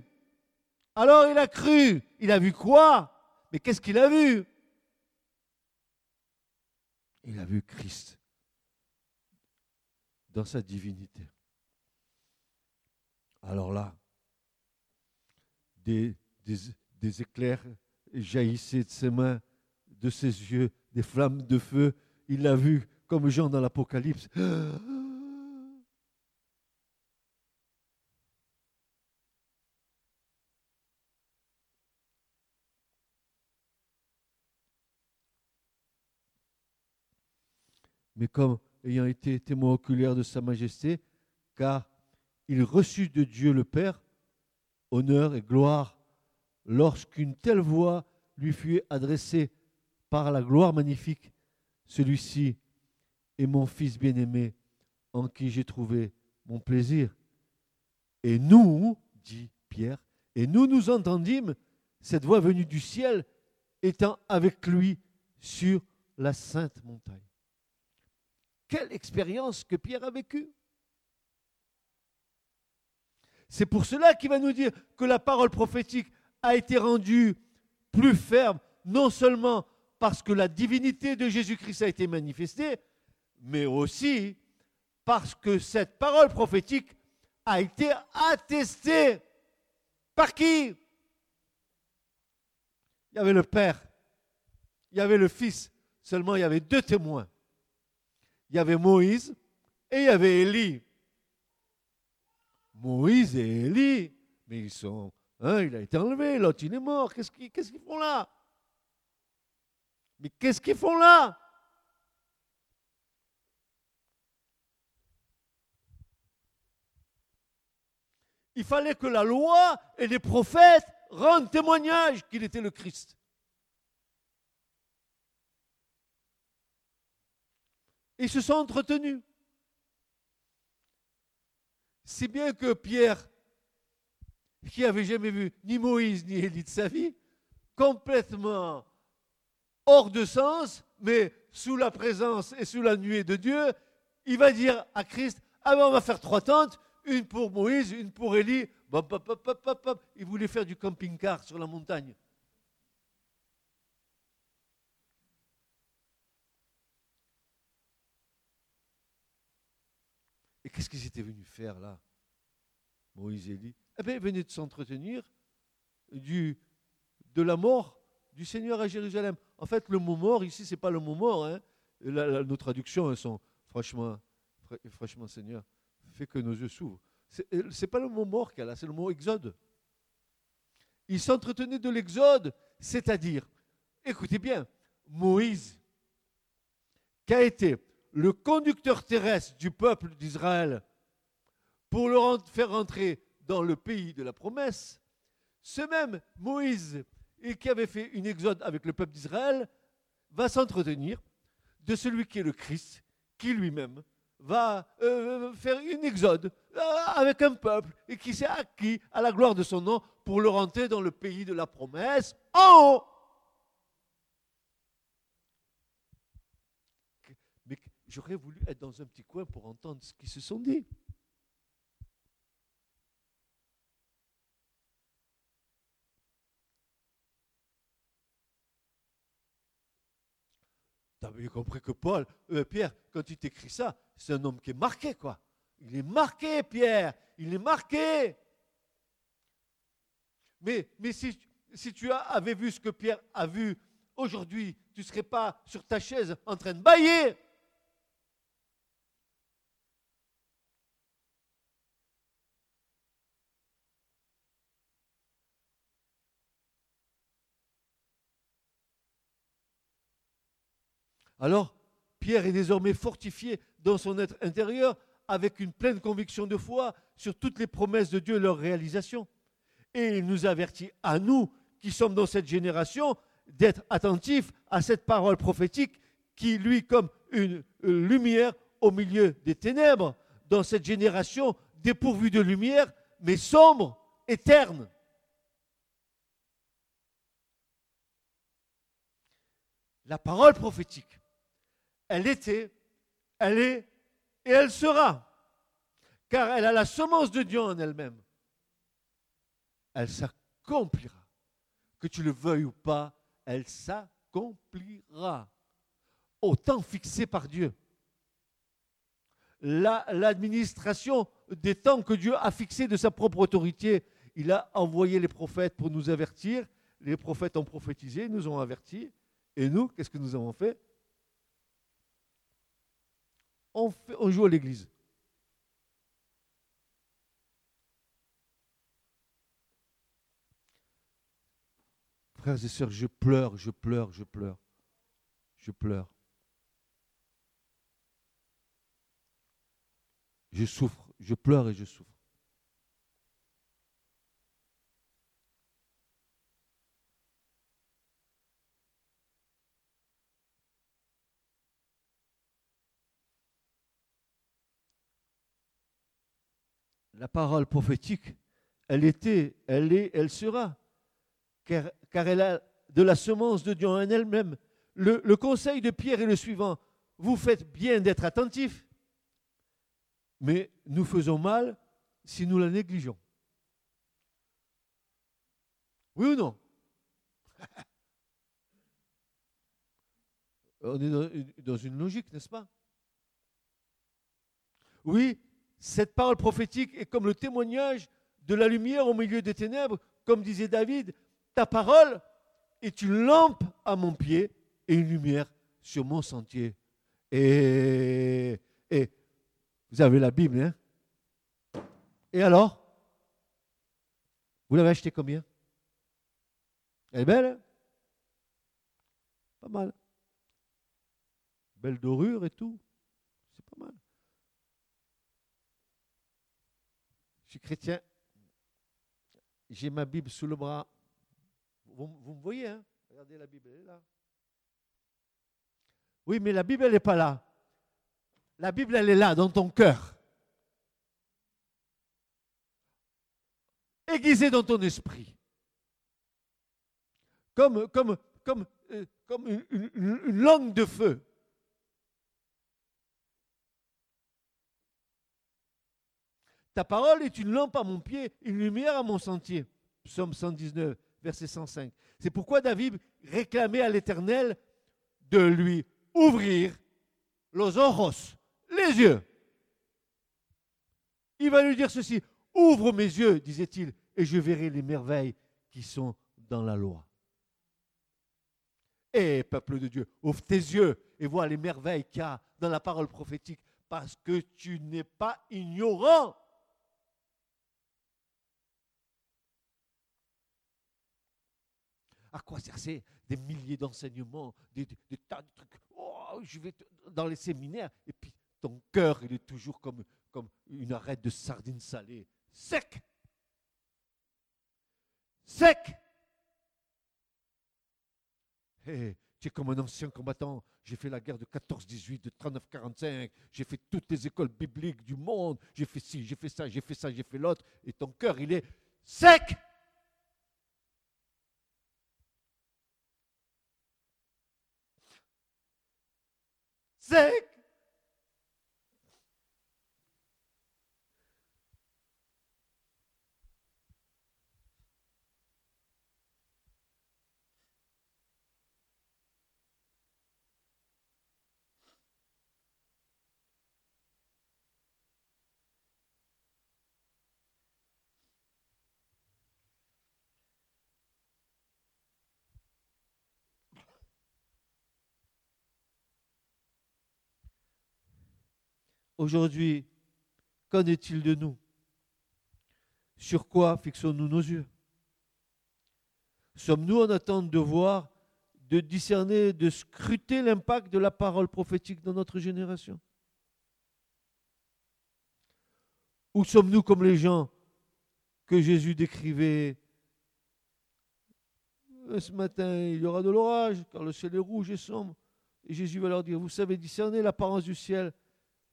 Alors il a cru. Il a vu quoi? Mais qu'est-ce qu'il a vu? Il a vu Christ dans sa divinité. Alors là, des, éclairs jaillissaient de ses mains, de ses yeux, des flammes de feu. Il l'a vu comme Jean dans l'Apocalypse. Mais comme ayant été témoin oculaire de Sa Majesté, car il reçut de Dieu le Père honneur et gloire lorsqu'une telle voix lui fut adressée par la gloire magnifique. Celui-ci est mon Fils bien-aimé en qui j'ai trouvé mon plaisir. Et nous, dit Pierre, et nous nous entendîmes cette voix venue du ciel étant avec lui sur la sainte montagne. Quelle expérience que Pierre a vécue c'est pour cela qu'il va nous dire que la parole prophétique a été rendue plus ferme, non seulement parce que la divinité de Jésus-Christ a été manifestée, mais aussi parce que cette parole prophétique a été attestée. Par qui? Il y avait le Père, il y avait le Fils, seulement il y avait deux témoins. Il y avait Moïse et il y avait Élie. Moïse et Élie, mais ils sont. Hein, il a été enlevé, l'autre il est mort. Qu'est-ce qu'ils font là? Mais qu'est-ce qu'ils font là? Il fallait que la loi et les prophètes rendent témoignage qu'il était le Christ. Ils se sont entretenus. Si bien que Pierre, qui n'avait jamais vu ni Moïse ni Élie de sa vie, complètement hors de sens, mais sous la présence et sous la nuée de Dieu, il va dire à Christ, ah ben on va faire trois tentes, une pour Moïse, une pour Élie. il voulait faire du camping-car sur la montagne. Et qu'est-ce qu'ils étaient venus faire là? Moïse et dit Eh bien, ils venaient de s'entretenir du, de la mort du Seigneur à Jérusalem. En fait, le mot mort ici, ce n'est pas le mot mort. Hein. nos traductions, sont franchement, franchement, Seigneur, fait que nos yeux s'ouvrent. Ce n'est pas le mot mort qu'elle a, c'est le mot exode. Ils s'entretenaient de l'exode, c'est-à-dire, écoutez bien, Moïse, qui a été le conducteur terrestre du peuple d'Israël pour le faire rentrer dans le pays de la promesse, ce même Moïse, qui avait fait une exode avec le peuple d'Israël, va s'entretenir de celui qui est le Christ, qui lui-même va euh, faire une exode euh, avec un peuple et qui s'est acquis à la gloire de son nom pour le rentrer dans le pays de la promesse en haut. Mais j'aurais voulu être dans un petit coin pour entendre ce qu'ils se sont dit. Tu bien compris que Paul, euh, Pierre, quand tu t'écris ça, c'est un homme qui est marqué, quoi. Il est marqué, Pierre. Il est marqué. Mais, mais si, si tu avais vu ce que Pierre a vu aujourd'hui, tu ne serais pas sur ta chaise en train de bailler. Alors, Pierre est désormais fortifié dans son être intérieur avec une pleine conviction de foi sur toutes les promesses de Dieu et leur réalisation. Et il nous avertit à nous qui sommes dans cette génération d'être attentifs à cette parole prophétique qui, lui, comme une lumière au milieu des ténèbres, dans cette génération dépourvue de lumière, mais sombre, éterne. La parole prophétique elle était, elle est et elle sera. Car elle a la semence de Dieu en elle-même. Elle s'accomplira. Que tu le veuilles ou pas, elle s'accomplira. Au temps fixé par Dieu. L'administration des temps que Dieu a fixés de sa propre autorité, il a envoyé les prophètes pour nous avertir. Les prophètes ont prophétisé, nous ont avertis. Et nous, qu'est-ce que nous avons fait? On, joue à l'église. Frères et sœurs, je pleure, je pleure, je pleure. Je pleure. Je souffre, je pleure et je souffre. La parole prophétique, elle était, elle est, elle sera, car, elle a de la semence de Dieu en elle-même. Le, conseil de Pierre est le suivant, vous faites bien d'être attentifs, mais nous faisons mal si nous la négligeons. Oui ou non? On est dans une logique, n'est-ce pas? Oui, cette parole prophétique est comme le témoignage de la lumière au milieu des ténèbres, comme disait David, ta parole est une lampe à mon pied et une lumière sur mon sentier. Et, vous avez la Bible, hein? Et alors? Vous l'avez acheté combien? Elle est belle hein? Pas mal. Belle dorure et tout. C'est pas mal. Je suis chrétien. J'ai ma Bible sous le bras. Vous, me voyez, hein? Regardez la Bible, elle est là. Oui, mais la Bible, elle n'est pas là. La Bible, elle est là, dans ton cœur. Aiguisée dans ton esprit. Comme, comme, comme, euh, comme une langue de feu. Ta parole est une lampe à mon pied, une lumière à mon sentier. Psaume 119, verset 105. C'est pourquoi David réclamait à l'Éternel de lui ouvrir los ojos, les yeux. Il va lui dire ceci, ouvre mes yeux, disait-il, et je verrai les merveilles qui sont dans la loi. Et peuple de Dieu, ouvre tes yeux et vois les merveilles qu'il y a dans la parole prophétique, parce que tu n'es pas ignorant. À quoi sert Des milliers d'enseignements, des, tas de trucs. Oh, je vais dans les séminaires. Et puis ton cœur, il est toujours comme, une arête de sardines salées. Sec. Sec. Et tu es comme un ancien combattant. J'ai fait la guerre de 14-18, de 39-45. J'ai fait toutes les écoles bibliques du monde. J'ai fait ci, j'ai fait ça, j'ai fait ça, j'ai fait l'autre. Et ton cœur, il est sec. Sec. Aujourd'hui, qu'en est-il de nous? Sur quoi fixons-nous nos yeux? Sommes-nous en attente de voir, de discerner, de scruter l'impact de la parole prophétique dans notre génération? Ou sommes-nous comme les gens que Jésus décrivait? Euh, ce matin, il y aura de l'orage, car le ciel est rouge et sombre. Et Jésus va leur dire, vous savez discerner l'apparence du ciel,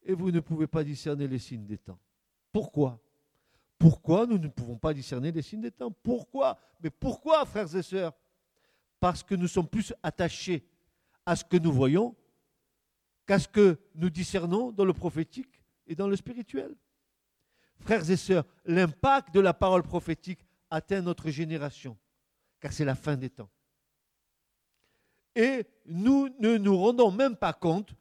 et vous ne pouvez pas discerner les signes des temps. Pourquoi? Pourquoi nous ne pouvons pas discerner les signes des temps? Pourquoi? Mais pourquoi, frères et sœurs? Parce que nous sommes plus attachés à ce que nous voyons qu'à ce que nous discernons dans le prophétique et dans le spirituel. Frères et sœurs, l'impact de la parole prophétique atteint notre génération, car c'est la fin des temps. Et nous ne nous rendons même pas compte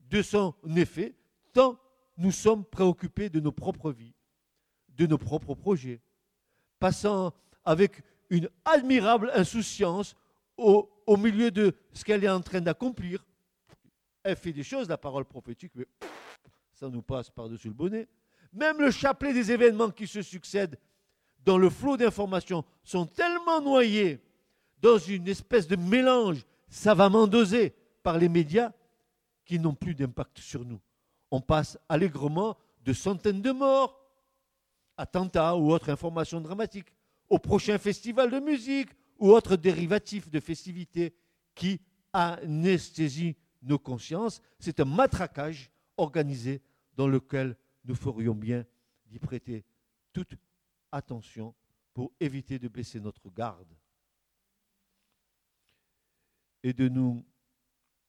de son effet tant nous sommes préoccupés de nos propres vies, de nos propres projets, passant avec une admirable insouciance au, milieu de ce qu'elle est en train d'accomplir. Elle fait des choses, la parole prophétique, mais ça nous passe par-dessus le bonnet. Même le chapelet des événements qui se succèdent dans le flot d'informations sont tellement noyés dans une espèce de mélange savamment dosé par les médias qui n'ont plus d'impact sur nous on passe allègrement de centaines de morts, attentats ou autres informations dramatiques, au prochain festival de musique ou autres dérivatifs de festivités qui anesthésient nos consciences. C'est un matraquage organisé dans lequel nous ferions bien d'y prêter toute attention pour éviter de baisser notre garde et de nous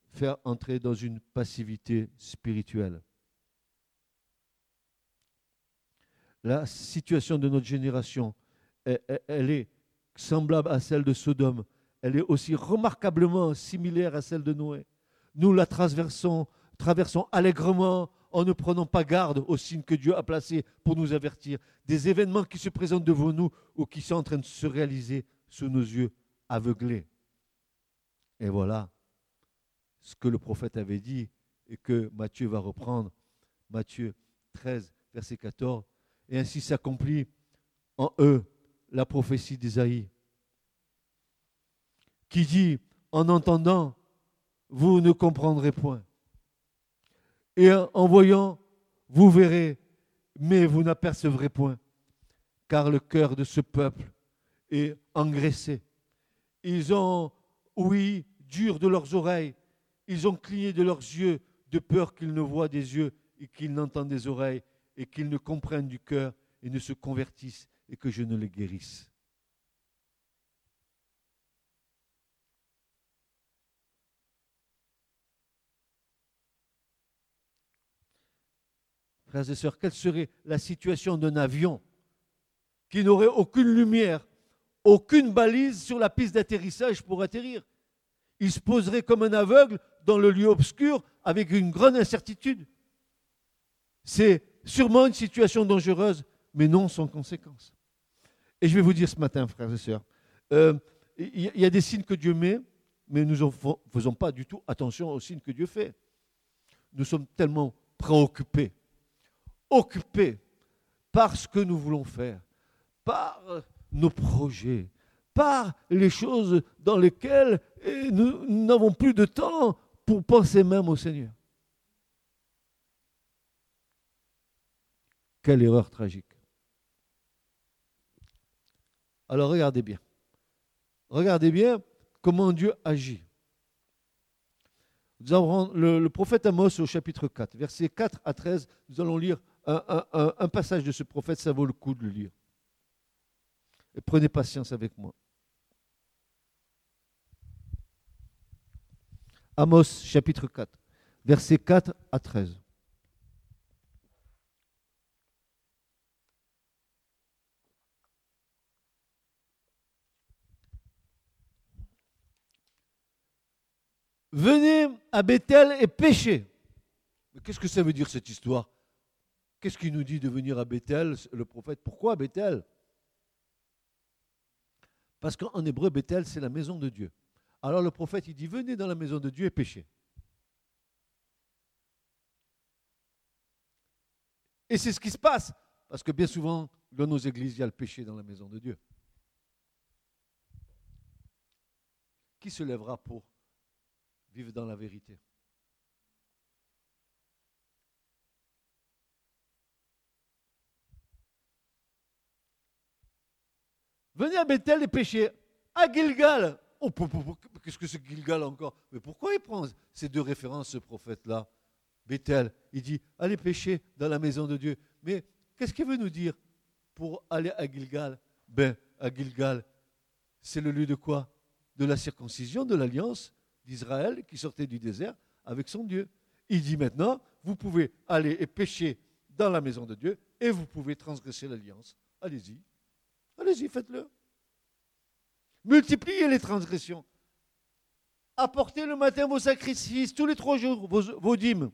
faire entrer dans une passivité spirituelle. la situation de notre génération, elle, est semblable à celle de Sodome. Elle est aussi remarquablement similaire à celle de Noé. Nous la traversons, traversons allègrement en ne prenant pas garde aux signes que Dieu a placés pour nous avertir des événements qui se présentent devant nous ou qui sont en train de se réaliser sous nos yeux aveuglés. Et voilà ce que le prophète avait dit et que Matthieu va reprendre. Matthieu 13, verset 14. Et ainsi s'accomplit en eux la prophétie d'Isaïe, qui dit, en entendant, vous ne comprendrez point. Et en voyant, vous verrez, mais vous n'apercevrez point, car le cœur de ce peuple est engraissé. Ils ont, oui, dur de leurs oreilles, ils ont cligné de leurs yeux, de peur qu'ils ne voient des yeux et qu'ils n'entendent des oreilles et qu'ils ne comprennent du cœur et ne se convertissent et que je ne les guérisse. Frères et sœurs, quelle serait la situation d'un avion qui n'aurait aucune lumière, aucune balise sur la piste d'atterrissage pour atterrir? Il se poserait comme un aveugle dans le lieu obscur avec une grande incertitude. C'est sûrement une situation dangereuse, mais non sans conséquence. Et je vais vous dire ce matin, frères et sœurs, euh, il y, a des signes que Dieu met, mais nous ne faisons pas du tout attention aux signes que Dieu fait. Nous sommes tellement préoccupés, occupés par ce que nous voulons faire, par nos projets, par les choses dans lesquelles nous n'avons plus de temps pour penser même au Seigneur. Quelle erreur tragique. Alors regardez bien. Regardez bien comment Dieu agit. Nous avons le, le, prophète Amos au chapitre 4, versets 4 à 13. Nous allons lire un, passage de ce prophète, ça vaut le coup de le lire. Et prenez patience avec moi. Amos chapitre 4, versets 4 à 13. Venez à Bethel et péchez. Mais qu'est-ce que ça veut dire cette histoire? Qu'est-ce qu'il nous dit de venir à Bethel, le prophète? Pourquoi Bethel? Parce qu'en hébreu, Bethel, c'est la maison de Dieu. Alors le prophète, il dit, venez dans la maison de Dieu et péchez. Et c'est ce qui se passe, parce que bien souvent, dans nos églises, il y a le péché dans la maison de Dieu. Qui se lèvera pour vivre dans la vérité? Venez à Bethel et péchez. À Gilgal, Oh, qu'est-ce que c'est Gilgal encore? Mais pourquoi il prend ces deux références, ce prophète-là? Bethel, il dit, allez pécher dans la maison de Dieu. Mais qu'est-ce qu'il veut nous dire pour aller à Gilgal? Ben, à Gilgal, c'est le lieu de quoi? De la circoncision, de l'alliance d'Israël qui sortait du désert avec son Dieu. Il dit maintenant, vous pouvez aller et pécher dans la maison de Dieu et vous pouvez transgresser l'alliance. Allez-y. Allez-y, faites-le. Multipliez les transgressions. Apportez le matin vos sacrifices, tous les trois jours vos, dîmes.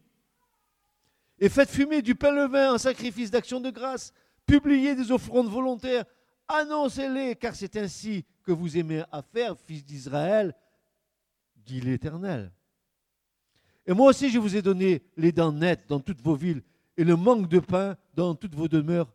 Et faites fumer du pain levain en sacrifice d'action de grâce. Publiez des offrandes volontaires. Annoncez-les, car c'est ainsi que vous aimez à faire, fils d'Israël, dit l'Éternel. Et moi aussi, je vous ai donné les dents nettes dans toutes vos villes et le manque de pain dans toutes vos demeures,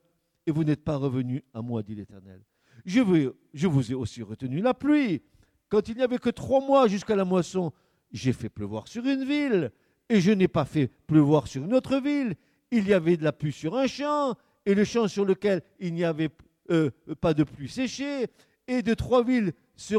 et vous n'êtes pas revenus à moi, dit l'Éternel. Je, vous ai aussi retenu la pluie. Quand il n'y avait que trois mois jusqu'à la moisson, j'ai fait pleuvoir sur une ville, et je n'ai pas fait pleuvoir sur une autre ville. Il y avait de la pluie sur un champ, et le champ sur lequel il n'y avait euh, pas de pluie séchée, et deux et trois villes se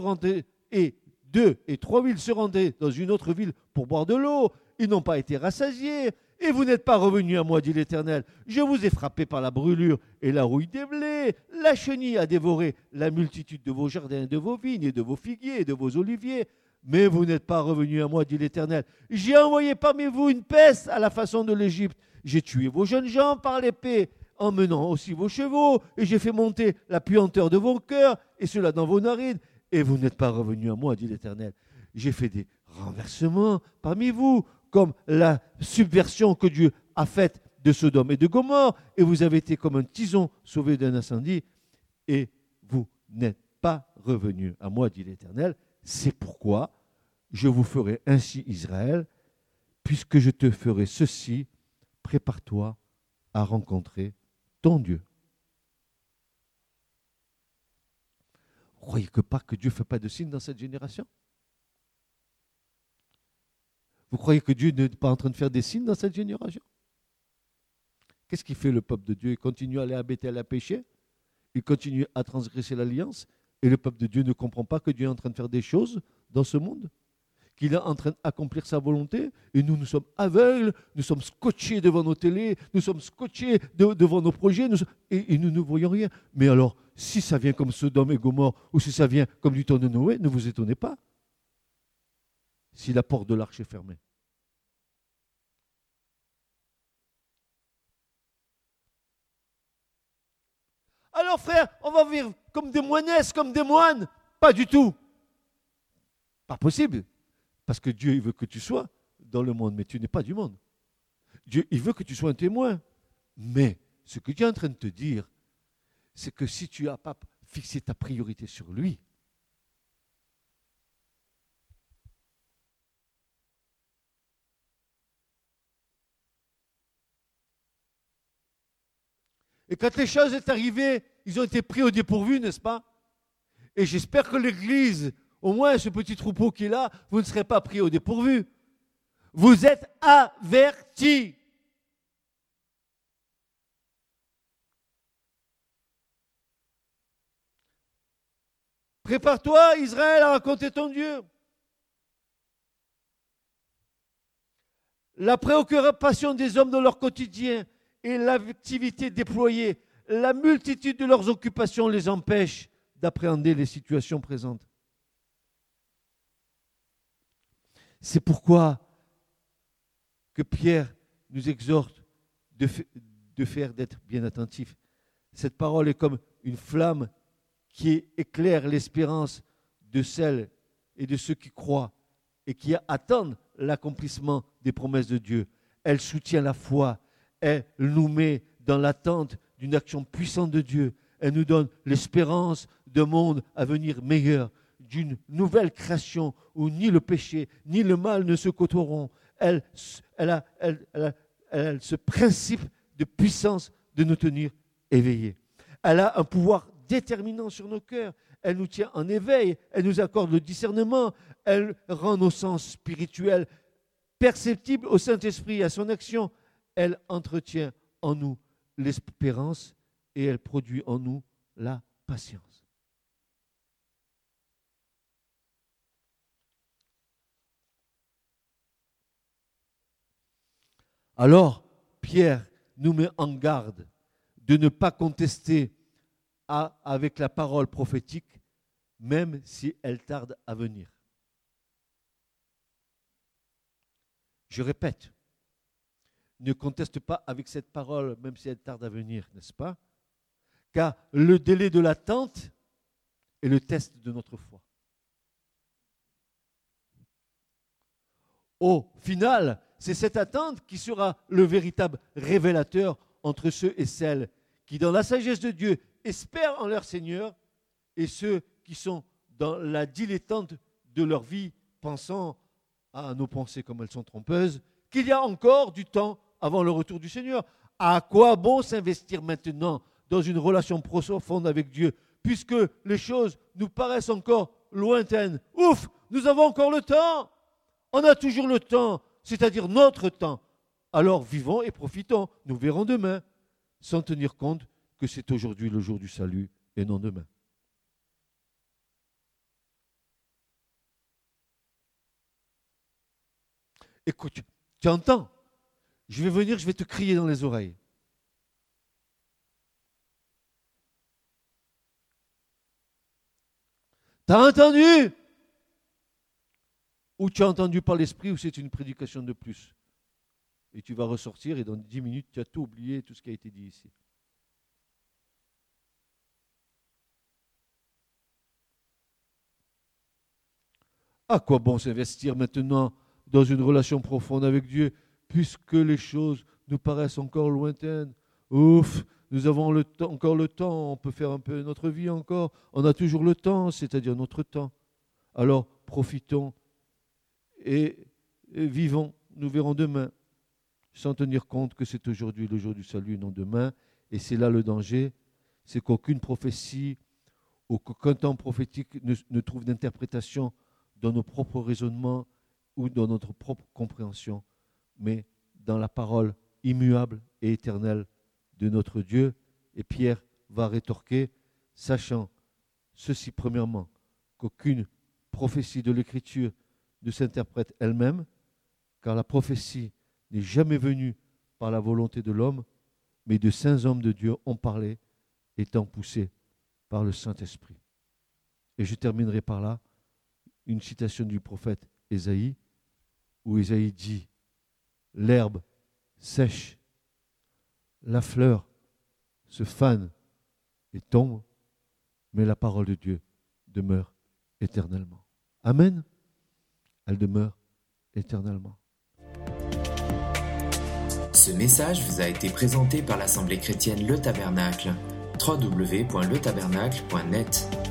rendaient dans une autre ville pour boire de l'eau. Ils n'ont pas été rassasiés. Et vous n'êtes pas revenus à moi, dit l'Éternel. Je vous ai frappé par la brûlure et la rouille des blés. La chenille a dévoré la multitude de vos jardins, de vos vignes, et de vos figuiers, et de vos oliviers. Mais vous n'êtes pas revenus à moi, dit l'Éternel. J'ai envoyé parmi vous une peste à la façon de l'Égypte. J'ai tué vos jeunes gens par l'épée, emmenant aussi vos chevaux, et j'ai fait monter la puanteur de vos cœurs, et cela dans vos narines. Et vous n'êtes pas revenus à moi, dit l'Éternel. J'ai fait des renversements parmi vous comme la subversion que Dieu a faite de Sodome et de Gomorre, et vous avez été comme un tison sauvé d'un incendie, et vous n'êtes pas revenus à moi, dit l'Éternel. C'est pourquoi je vous ferai ainsi, Israël, puisque je te ferai ceci, prépare-toi à rencontrer ton Dieu. Croyez que pas que Dieu ne fait pas de signe dans cette génération? Vous croyez que Dieu n'est pas en train de faire des signes dans cette génération? Qu'est-ce qui fait le peuple de Dieu? Il continue à aller à Bethel à pécher, il continue à transgresser l'alliance, et le peuple de Dieu ne comprend pas que Dieu est en train de faire des choses dans ce monde, qu'il est en train d'accomplir sa volonté, et nous, nous sommes aveugles, nous sommes scotchés devant nos télés, nous sommes scotchés devant nos projets, et, nous ne voyons rien. Mais alors, si ça vient comme Sodome et Gomorre, ou si ça vient comme du temps de Noé, ne vous étonnez pas? Si la porte de l'arche est fermée. Alors frère, on va vivre comme des moinesses, comme des moines Pas du tout. Pas possible. Parce que Dieu, veut que tu sois dans le monde, mais tu n'es pas du monde. Dieu, il veut que tu sois un témoin. Mais ce que Dieu est en train de te dire, c'est que si tu n'as pas fixé ta priorité sur lui, Et quand les choses sont arrivées, ils ont été pris au dépourvu, n'est-ce pas? Et j'espère que l'Église, au moins ce petit troupeau qui est là, vous ne serez pas pris au dépourvu. Vous êtes avertis. Prépare-toi, Israël, à raconter ton Dieu. la préoccupation des hommes dans leur quotidien et l'activité déployée, la multitude de leurs occupations les empêche d'appréhender les situations présentes. C'est pourquoi que Pierre nous exhorte faire d'être bien attentifs. Cette parole est comme une flamme qui éclaire l'espérance de celles et de ceux qui croient et qui attendent l'accomplissement des promesses de Dieu. Elle soutient la foi, elle nous met dans l'attente d'une action puissante de Dieu. Elle nous donne l'espérance d'un monde à venir meilleur, d'une nouvelle création où ni le péché ni le mal ne se côtoieront. Elle, elle, a, elle, elle, ce principe de puissance de nous tenir éveillés. Elle a un pouvoir déterminant sur nos cœurs. Elle nous tient en éveil, elle nous accorde le discernement, elle rend nos sens spirituels perceptibles au Saint-Esprit à son action. Elle entretient en nous l'espérance et elle produit en nous la patience. Alors, Pierre nous met en garde de ne pas contester avec la parole prophétique, même si elle tarde à venir. Je répète, ne conteste pas avec cette parole, même si elle tarde à venir, n'est-ce pas? Car le délai de l'attente est le test de notre foi. Au final, c'est cette attente qui sera le véritable révélateur entre ceux et celles qui, dans la sagesse de Dieu, espèrent en leur Seigneur et ceux qui sont dans la dilettante de leur vie, pensant à nos pensées comme elles sont trompeuses, qu'il y a encore du temps avant le retour du Seigneur. À quoi bon s'investir maintenant dans une relation profonde avec Dieu, puisque les choses nous paraissent encore lointaines? Ouf, nous avons encore le temps. On a toujours le temps c'est-à-dire notre temps. Alors vivons et profitons. Nous verrons demain, sans tenir compte que c'est aujourd'hui le jour du salut et non demain. Écoute, tu entends? Je vais venir, je vais te crier dans les oreilles. T'as entendu? Ou tu as entendu par l'esprit, ou c'est une prédication de plus. Et tu vas ressortir et dans dix minutes, tu as tout oublié, tout ce qui a été dit ici. À quoi bon s'investir maintenant dans une relation profonde avec Dieu, puisque les choses nous paraissent encore lointaines. Ouf, nous avons encore le temps, on peut faire un peu notre vie encore, on a toujours le temps, c'est-à-dire notre temps. Alors profitons et, vivons, nous verrons demain, sans tenir compte que c'est aujourd'hui le jour du salut, non demain. Et c'est là le danger, c'est qu'aucune prophétie ou qu'aucun temps prophétique ne trouve d'interprétation dans nos propres raisonnements ou dans notre propre compréhension, mais dans la parole immuable et éternelle de notre Dieu. Et Pierre va rétorquer, sachant ceci premièrement, qu'aucune prophétie de l'Écriture ne s'interprète elle-même, car la prophétie n'est jamais venue par la volonté de l'homme, mais de saints hommes de Dieu ont parlé, étant poussés par le Saint-Esprit. Et je terminerai par là une citation du prophète Ésaïe, où Ésaïe dit L'herbe sèche, la fleur se fane et tombe, mais la parole de Dieu demeure éternellement. Amen elle demeure éternellement. Ce message vous a été présenté par l'Assemblée chrétienne Le Tabernacle. www.letabernacle.net